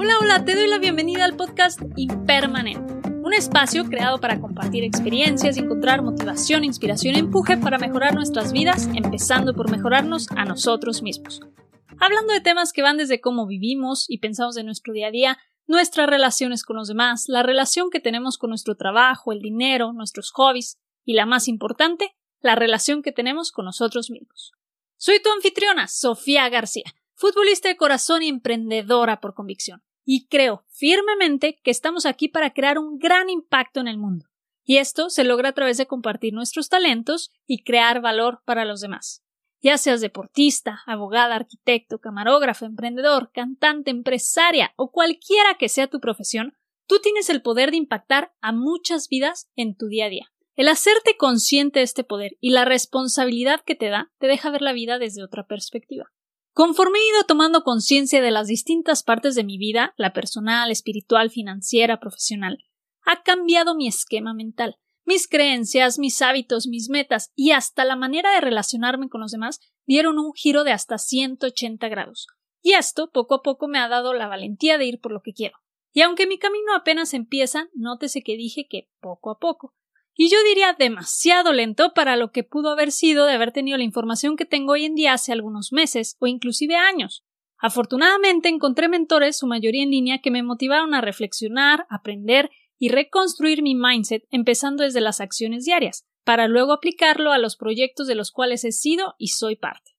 Hola, hola, te doy la bienvenida al podcast Impermanente, un espacio creado para compartir experiencias y encontrar motivación, inspiración e empuje para mejorar nuestras vidas, empezando por mejorarnos a nosotros mismos. Hablando de temas que van desde cómo vivimos y pensamos en nuestro día a día, nuestras relaciones con los demás, la relación que tenemos con nuestro trabajo, el dinero, nuestros hobbies y la más importante, la relación que tenemos con nosotros mismos. Soy tu anfitriona, Sofía García, futbolista de corazón y emprendedora por convicción y creo firmemente que estamos aquí para crear un gran impacto en el mundo. Y esto se logra a través de compartir nuestros talentos y crear valor para los demás. Ya seas deportista, abogada, arquitecto, camarógrafo, emprendedor, cantante, empresaria o cualquiera que sea tu profesión, tú tienes el poder de impactar a muchas vidas en tu día a día. El hacerte consciente de este poder y la responsabilidad que te da te deja ver la vida desde otra perspectiva. Conforme he ido tomando conciencia de las distintas partes de mi vida, la personal, espiritual, financiera, profesional, ha cambiado mi esquema mental. Mis creencias, mis hábitos, mis metas y hasta la manera de relacionarme con los demás dieron un giro de hasta 180 grados. Y esto poco a poco me ha dado la valentía de ir por lo que quiero. Y aunque mi camino apenas empieza, nótese que dije que poco a poco y yo diría demasiado lento para lo que pudo haber sido de haber tenido la información que tengo hoy en día hace algunos meses o inclusive años. Afortunadamente encontré mentores, su mayoría en línea, que me motivaron a reflexionar, aprender y reconstruir mi mindset empezando desde las acciones diarias, para luego aplicarlo a los proyectos de los cuales he sido y soy parte.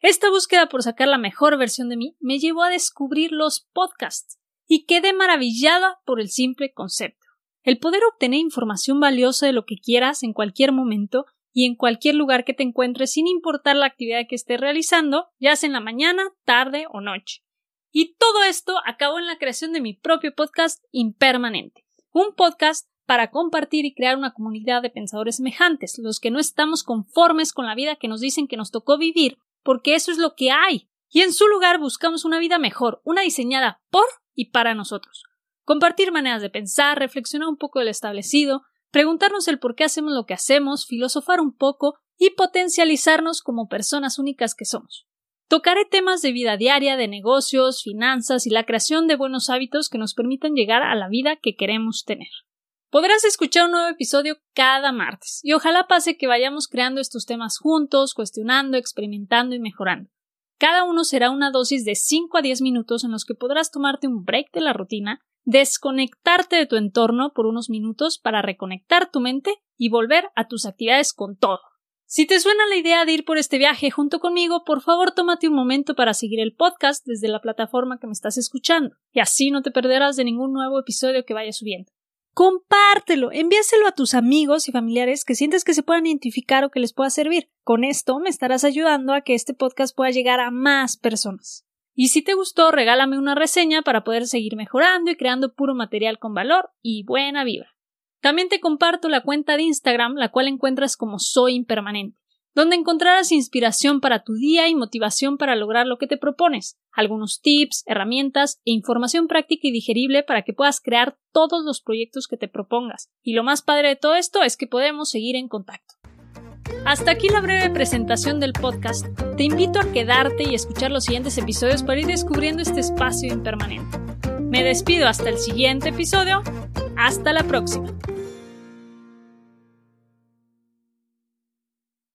Esta búsqueda por sacar la mejor versión de mí me llevó a descubrir los podcasts y quedé maravillada por el simple concepto. El poder obtener información valiosa de lo que quieras en cualquier momento y en cualquier lugar que te encuentres sin importar la actividad que estés realizando, ya sea en la mañana, tarde o noche. Y todo esto acabó en la creación de mi propio podcast Impermanente, un podcast para compartir y crear una comunidad de pensadores semejantes, los que no estamos conformes con la vida que nos dicen que nos tocó vivir, porque eso es lo que hay, y en su lugar buscamos una vida mejor, una diseñada por y para nosotros compartir maneras de pensar, reflexionar un poco del establecido, preguntarnos el por qué hacemos lo que hacemos, filosofar un poco y potencializarnos como personas únicas que somos. Tocaré temas de vida diaria, de negocios, finanzas y la creación de buenos hábitos que nos permitan llegar a la vida que queremos tener. Podrás escuchar un nuevo episodio cada martes y ojalá pase que vayamos creando estos temas juntos, cuestionando, experimentando y mejorando. Cada uno será una dosis de 5 a 10 minutos en los que podrás tomarte un break de la rutina desconectarte de tu entorno por unos minutos para reconectar tu mente y volver a tus actividades con todo. Si te suena la idea de ir por este viaje junto conmigo, por favor tómate un momento para seguir el podcast desde la plataforma que me estás escuchando, y así no te perderás de ningún nuevo episodio que vaya subiendo. Compártelo, envíaselo a tus amigos y familiares que sientes que se puedan identificar o que les pueda servir. Con esto me estarás ayudando a que este podcast pueda llegar a más personas. Y si te gustó, regálame una reseña para poder seguir mejorando y creando puro material con valor y buena vibra. También te comparto la cuenta de Instagram, la cual encuentras como Soy Impermanente, donde encontrarás inspiración para tu día y motivación para lograr lo que te propones, algunos tips, herramientas e información práctica y digerible para que puedas crear todos los proyectos que te propongas. Y lo más padre de todo esto es que podemos seguir en contacto. Hasta aquí la breve presentación del podcast. Te invito a quedarte y escuchar los siguientes episodios para ir descubriendo este espacio impermanente. Me despido hasta el siguiente episodio. Hasta la próxima.